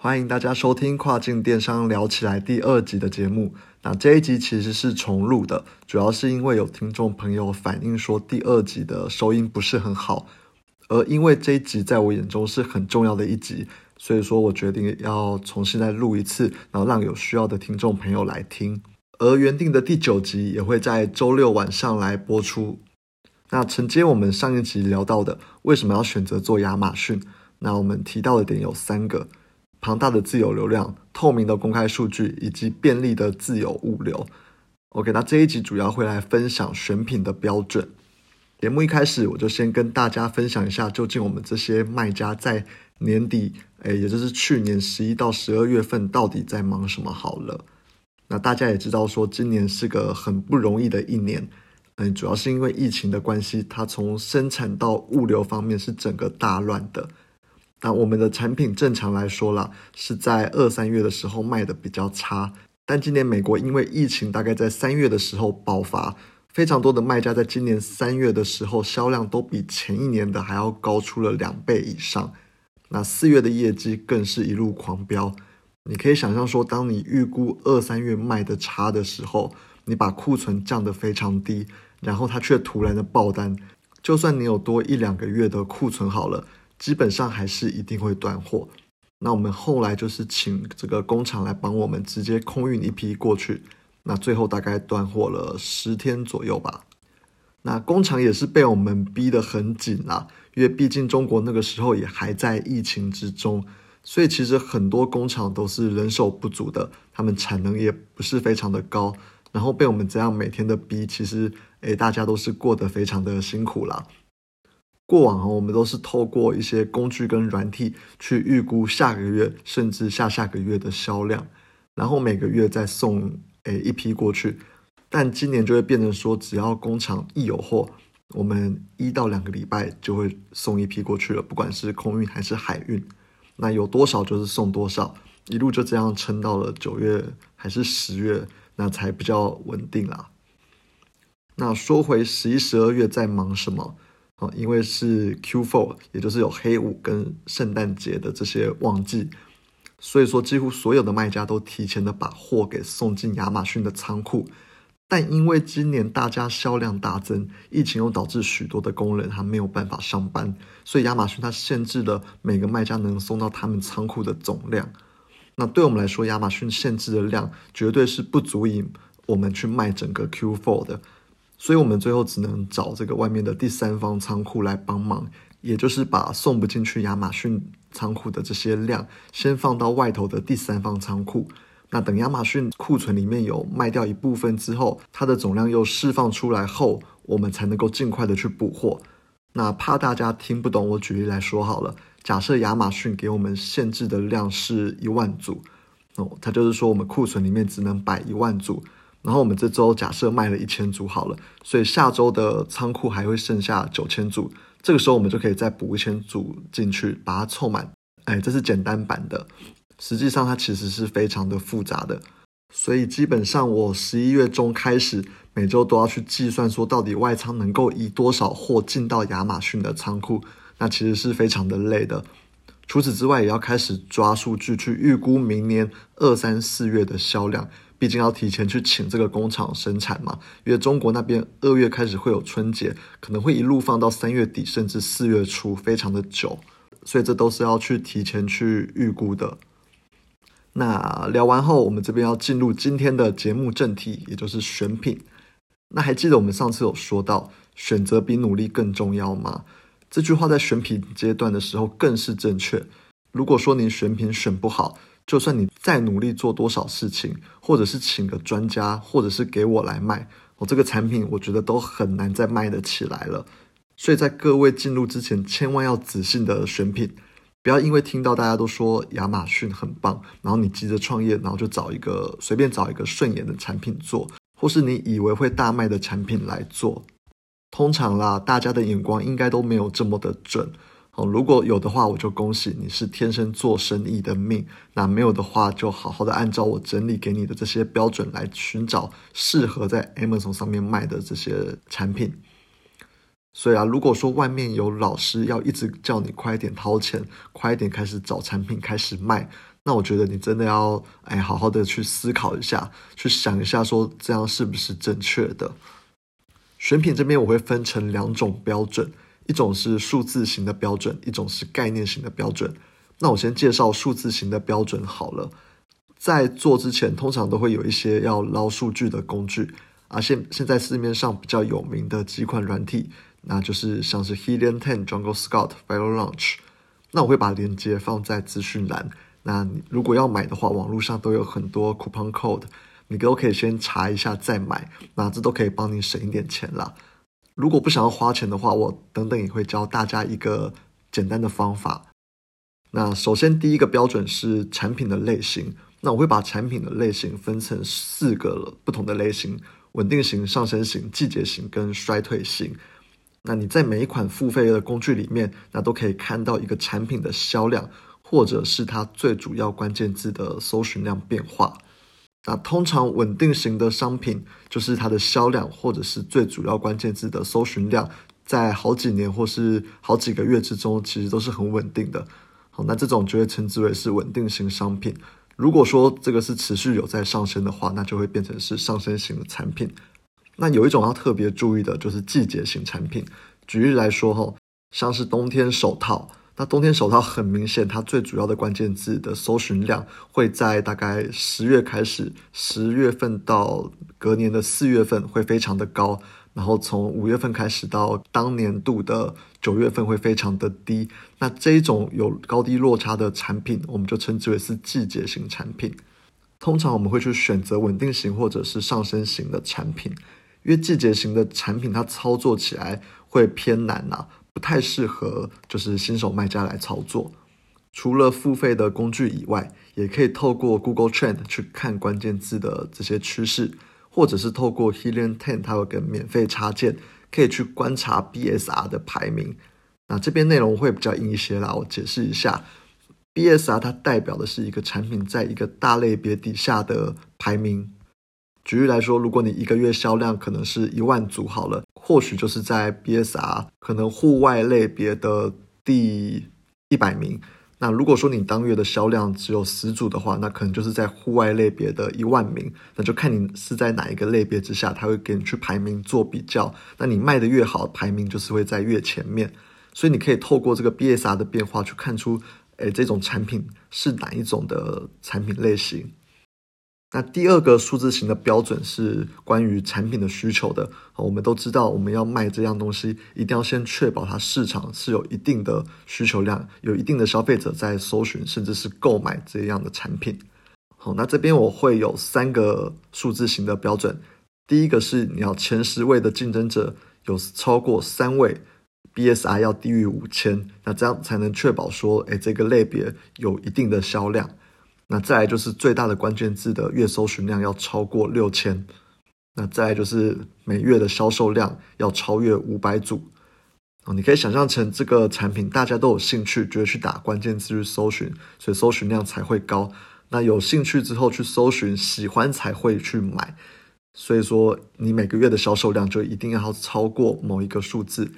欢迎大家收听《跨境电商聊起来》第二集的节目。那这一集其实是重录的，主要是因为有听众朋友反映说第二集的收音不是很好，而因为这一集在我眼中是很重要的一集，所以说我决定要重新再录一次，然后让有需要的听众朋友来听。而原定的第九集也会在周六晚上来播出。那承接我们上一集聊到的，为什么要选择做亚马逊？那我们提到的点有三个：庞大的自由流量、透明的公开数据以及便利的自由物流。OK，那这一集主要会来分享选品的标准。节目一开始，我就先跟大家分享一下，究竟我们这些卖家在年底，哎，也就是去年十一到十二月份，到底在忙什么？好了，那大家也知道，说今年是个很不容易的一年。嗯，主要是因为疫情的关系，它从生产到物流方面是整个大乱的。那我们的产品正常来说啦，是在二三月的时候卖的比较差。但今年美国因为疫情，大概在三月的时候爆发，非常多的卖家在今年三月的时候销量都比前一年的还要高出了两倍以上。那四月的业绩更是一路狂飙。你可以想象说，当你预估二三月卖的差的时候，你把库存降得非常低。然后它却突然的爆单，就算你有多一两个月的库存好了，基本上还是一定会断货。那我们后来就是请这个工厂来帮我们直接空运一批过去，那最后大概断货了十天左右吧。那工厂也是被我们逼得很紧啦，因为毕竟中国那个时候也还在疫情之中，所以其实很多工厂都是人手不足的，他们产能也不是非常的高。然后被我们这样每天的逼，其实诶，大家都是过得非常的辛苦啦。过往我们都是透过一些工具跟软体去预估下个月甚至下下个月的销量，然后每个月再送诶一批过去。但今年就会变成说，只要工厂一有货，我们一到两个礼拜就会送一批过去了，不管是空运还是海运，那有多少就是送多少，一路就这样撑到了九月还是十月。那才比较稳定啦。那说回十一、十二月在忙什么啊？因为是 Q4，也就是有黑五跟圣诞节的这些旺季，所以说几乎所有的卖家都提前的把货给送进亚马逊的仓库。但因为今年大家销量大增，疫情又导致许多的工人他没有办法上班，所以亚马逊它限制了每个卖家能送到他们仓库的总量。那对我们来说，亚马逊限制的量绝对是不足以我们去卖整个 Q4 的，所以我们最后只能找这个外面的第三方仓库来帮忙，也就是把送不进去亚马逊仓库的这些量，先放到外头的第三方仓库。那等亚马逊库存里面有卖掉一部分之后，它的总量又释放出来后，我们才能够尽快的去补货。那怕大家听不懂，我举例来说好了。假设亚马逊给我们限制的量是一万组，哦，它就是说我们库存里面只能摆一万组，然后我们这周假设卖了一千组好了，所以下周的仓库还会剩下九千组，这个时候我们就可以再补一千组进去，把它凑满。哎，这是简单版的，实际上它其实是非常的复杂的，所以基本上我十一月中开始每周都要去计算说到底外仓能够以多少货进到亚马逊的仓库。那其实是非常的累的。除此之外，也要开始抓数据去预估明年二三四月的销量。毕竟要提前去请这个工厂生产嘛，因为中国那边二月开始会有春节，可能会一路放到三月底甚至四月初，非常的久。所以这都是要去提前去预估的。那聊完后，我们这边要进入今天的节目正题，也就是选品。那还记得我们上次有说到，选择比努力更重要吗？这句话在选品阶段的时候更是正确。如果说你选品选不好，就算你再努力做多少事情，或者是请个专家，或者是给我来卖，我这个产品我觉得都很难再卖得起来了。所以在各位进入之前，千万要仔细的选品，不要因为听到大家都说亚马逊很棒，然后你急着创业，然后就找一个随便找一个顺眼的产品做，或是你以为会大卖的产品来做。通常啦，大家的眼光应该都没有这么的准哦。如果有的话，我就恭喜你是天生做生意的命；那没有的话，就好好的按照我整理给你的这些标准来寻找适合在 Amazon 上面卖的这些产品。所以啊，如果说外面有老师要一直叫你快点掏钱，快点开始找产品开始卖，那我觉得你真的要哎好好的去思考一下，去想一下说这样是不是正确的。选品这边我会分成两种标准，一种是数字型的标准，一种是概念型的标准。那我先介绍数字型的标准好了。在做之前，通常都会有一些要捞数据的工具啊。现现在市面上比较有名的几款软体。那就是像是 Helium Ten、Jungle Scout、Viral Launch，那我会把链接放在资讯栏。那你如果要买的话，网络上都有很多 coupon code，你都可以先查一下再买，那这都可以帮你省一点钱啦。如果不想要花钱的话，我等等也会教大家一个简单的方法。那首先第一个标准是产品的类型，那我会把产品的类型分成四个不同的类型：稳定型、上升型、季节型跟衰退型。那你在每一款付费的工具里面，那都可以看到一个产品的销量，或者是它最主要关键字的搜寻量变化。那通常稳定型的商品，就是它的销量或者是最主要关键字的搜寻量，在好几年或是好几个月之中，其实都是很稳定的。好，那这种就会称之为是稳定型商品。如果说这个是持续有在上升的话，那就会变成是上升型的产品。那有一种要特别注意的，就是季节型产品。举例来说，哈，像是冬天手套，那冬天手套很明显，它最主要的关键字的搜寻量会在大概十月开始，十月份到隔年的四月份会非常的高，然后从五月份开始到当年度的九月份会非常的低。那这一种有高低落差的产品，我们就称之为是季节型产品。通常我们会去选择稳定型或者是上升型的产品。因为季节型的产品，它操作起来会偏难呐，不太适合就是新手卖家来操作。除了付费的工具以外，也可以透过 Google Trend 去看关键字的这些趋势，或者是透过 Helium Ten 它有个免费插件，可以去观察 BSR 的排名。那这边内容会比较硬一些啦，我解释一下，BSR 它代表的是一个产品在一个大类别底下的排名。举例来说，如果你一个月销量可能是一万组好了，或许就是在 BSR 可能户外类别的第一百名。那如果说你当月的销量只有十组的话，那可能就是在户外类别的一万名。那就看你是在哪一个类别之下，他会给你去排名做比较。那你卖的越好，排名就是会在越前面。所以你可以透过这个 BSR 的变化去看出，哎，这种产品是哪一种的产品类型。那第二个数字型的标准是关于产品的需求的。我们都知道，我们要卖这样东西，一定要先确保它市场是有一定的需求量，有一定的消费者在搜寻，甚至是购买这样的产品。好，那这边我会有三个数字型的标准。第一个是你要前十位的竞争者有超过三位，BSI 要低于五千，那这样才能确保说，哎，这个类别有一定的销量。那再来就是最大的关键字的月搜寻量要超过六千，那再来就是每月的销售量要超越五百组哦。你可以想象成这个产品大家都有兴趣，觉得去打关键字去搜寻，所以搜寻量才会高。那有兴趣之后去搜寻，喜欢才会去买。所以说，你每个月的销售量就一定要超过某一个数字。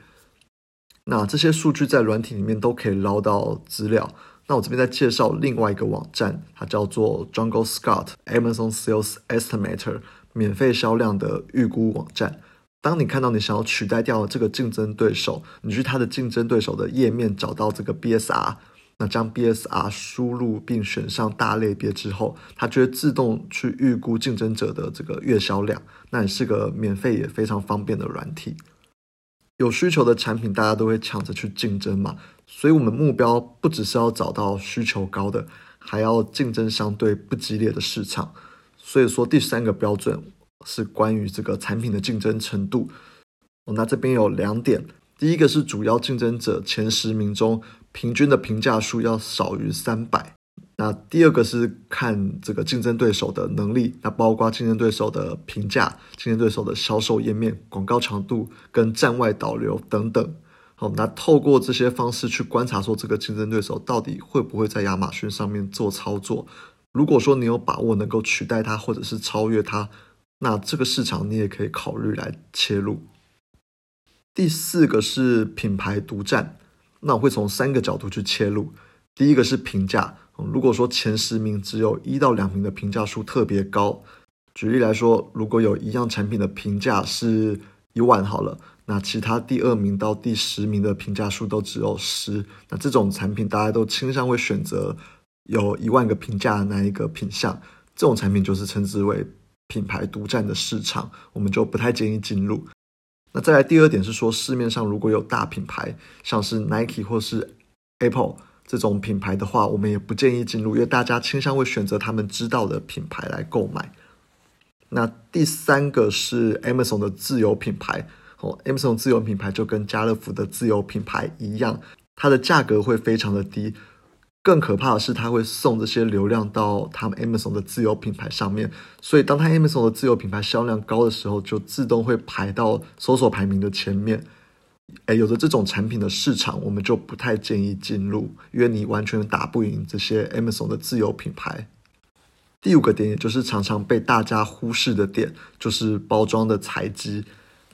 那这些数据在软体里面都可以捞到资料。那我这边再介绍另外一个网站，它叫做 Jungle Scout Amazon Sales Estimator，免费销量的预估网站。当你看到你想要取代掉这个竞争对手，你去它的竞争对手的页面找到这个 BSR，那将 BSR 输入并选上大类别之后，它就会自动去预估竞争者的这个月销量。那也是个免费也非常方便的软体。有需求的产品，大家都会抢着去竞争嘛。所以，我们目标不只是要找到需求高的，还要竞争相对不激烈的市场。所以说，第三个标准是关于这个产品的竞争程度。那这边有两点，第一个是主要竞争者前十名中平均的评价数要少于三百。那第二个是看这个竞争对手的能力，那包括竞争对手的评价、竞争对手的销售页面、广告长度跟站外导流等等。好，那透过这些方式去观察，说这个竞争对手到底会不会在亚马逊上面做操作。如果说你有把握能够取代它，或者是超越它，那这个市场你也可以考虑来切入。第四个是品牌独占，那我会从三个角度去切入。第一个是评价，如果说前十名只有一到两名的评价数特别高，举例来说，如果有一样产品的评价是一万好了，那其他第二名到第十名的评价数都只有十，那这种产品大家都倾向会选择有一万个评价的那一个品项，这种产品就是称之为品牌独占的市场，我们就不太建议进入。那再来第二点是说，市面上如果有大品牌，像是 Nike 或是 Apple 这种品牌的话，我们也不建议进入，因为大家倾向会选择他们知道的品牌来购买。那第三个是 Amazon 的自有品牌哦，Amazon 自有品牌就跟家乐福的自有品牌一样，它的价格会非常的低。更可怕的是，它会送这些流量到他们 Amazon 的自有品牌上面，所以当它 Amazon 的自有品牌销量高的时候，就自动会排到搜索排名的前面。哎，有的这种产品的市场，我们就不太建议进入，因为你完全打不赢这些 Amazon 的自有品牌。第五个点，也就是常常被大家忽视的点，就是包装的材质。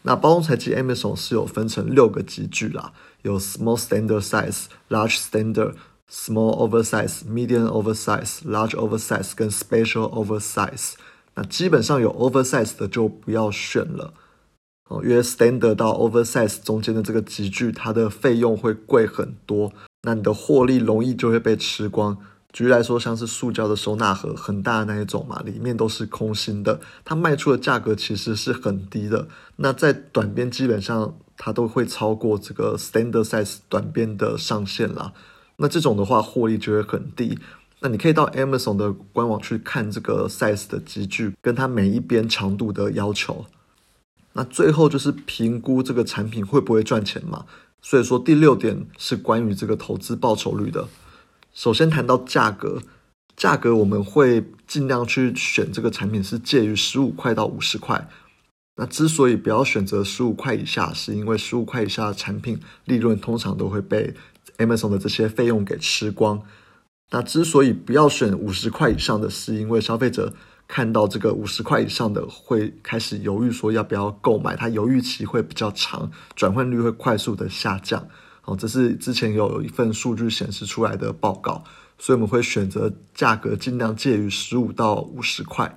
那包装材质，Amazon 是有分成六个级距啦，有 Small Standard Size、Large Standard。Small oversize、medium oversize、large oversize 跟 special oversize，那基本上有 oversize 的就不要选了哦，因为 standard 到 oversize 中间的这个集聚，它的费用会贵很多，那你的获利容易就会被吃光。举例来说，像是塑胶的收纳盒，很大的那一种嘛，里面都是空心的，它卖出的价格其实是很低的。那在短边基本上它都会超过这个 standard size 短边的上限啦。那这种的话，获利就会很低。那你可以到 Amazon 的官网去看这个 size 的集聚，跟它每一边长度的要求。那最后就是评估这个产品会不会赚钱嘛。所以说第六点是关于这个投资报酬率的。首先谈到价格，价格我们会尽量去选这个产品是介于十五块到五十块。那之所以不要选择十五块以下，是因为十五块以下的产品利润通常都会被。Amazon 的这些费用给吃光，那之所以不要选五十块以上的是，因为消费者看到这个五十块以上的会开始犹豫，说要不要购买，它犹豫期会比较长，转换率会快速的下降。哦，这是之前有一份数据显示出来的报告，所以我们会选择价格尽量介于十五到五十块。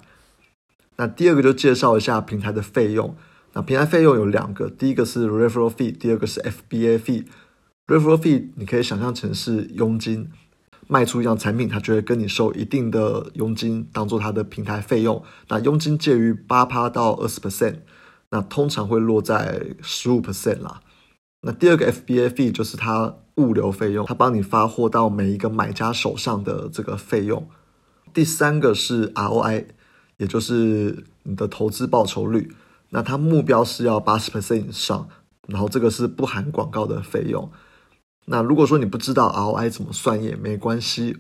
那第二个就介绍一下平台的费用。那平台费用有两个，第一个是 Referral Fee，第二个是 FBA Fee。Referral fee 你可以想象成是佣金，卖出一样产品，他就会跟你收一定的佣金，当做他的平台费用。那佣金介于八趴到二十 percent，那通常会落在十五 percent 啦。那第二个 FBA fee 就是他物流费用，他帮你发货到每一个买家手上的这个费用。第三个是 ROI，也就是你的投资报酬率，那它目标是要八十 percent 以上，然后这个是不含广告的费用。那如果说你不知道 ROI 怎么算也没关系，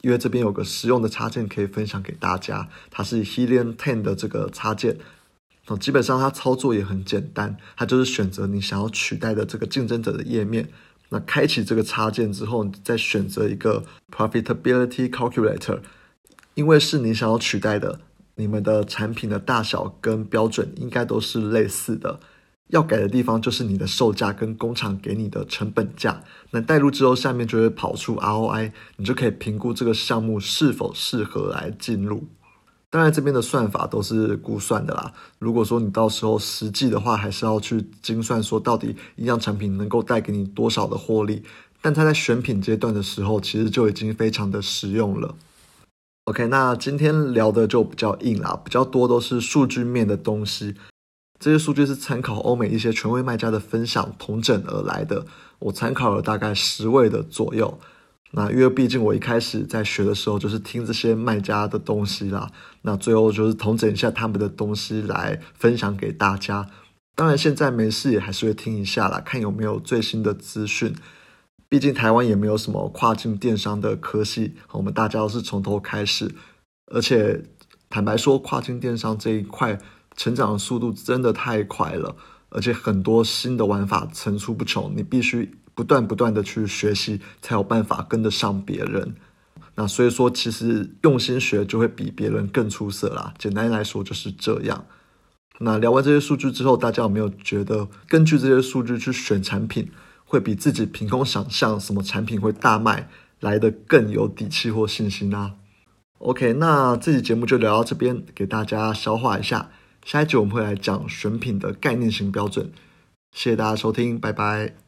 因为这边有个实用的插件可以分享给大家，它是 Helium Ten 的这个插件，那，基本上它操作也很简单，它就是选择你想要取代的这个竞争者的页面，那开启这个插件之后，你再选择一个 Profitability Calculator，因为是你想要取代的，你们的产品的大小跟标准应该都是类似的。要改的地方就是你的售价跟工厂给你的成本价。那带入之后，下面就会跑出 ROI，你就可以评估这个项目是否适合来进入。当然，这边的算法都是估算的啦。如果说你到时候实际的话，还是要去精算，说到底一样产品能够带给你多少的获利。但它在选品阶段的时候，其实就已经非常的实用了。OK，那今天聊的就比较硬啦，比较多都是数据面的东西。这些数据是参考欧美一些权威卖家的分享统整而来的，我参考了大概十位的左右。那因为毕竟我一开始在学的时候就是听这些卖家的东西啦，那最后就是统整一下他们的东西来分享给大家。当然现在没事也还是会听一下啦，看有没有最新的资讯。毕竟台湾也没有什么跨境电商的科系，我们大家都是从头开始。而且坦白说，跨境电商这一块。成长的速度真的太快了而且很多新的玩法层出不穷你必须不断不断的去学习才有办法跟得上别人。那所以说其实用心学就会比别人更出色啦简单来说就是这样。那聊完这些数据之后大家有没有觉得根据这些数据去选产品会比自己凭空想象什么产品会大卖来的更有底气或信心呢？Ok 那这期节目就聊到这边给大家消化一下。下一集我们会来讲选品的概念性标准。谢谢大家收听拜拜。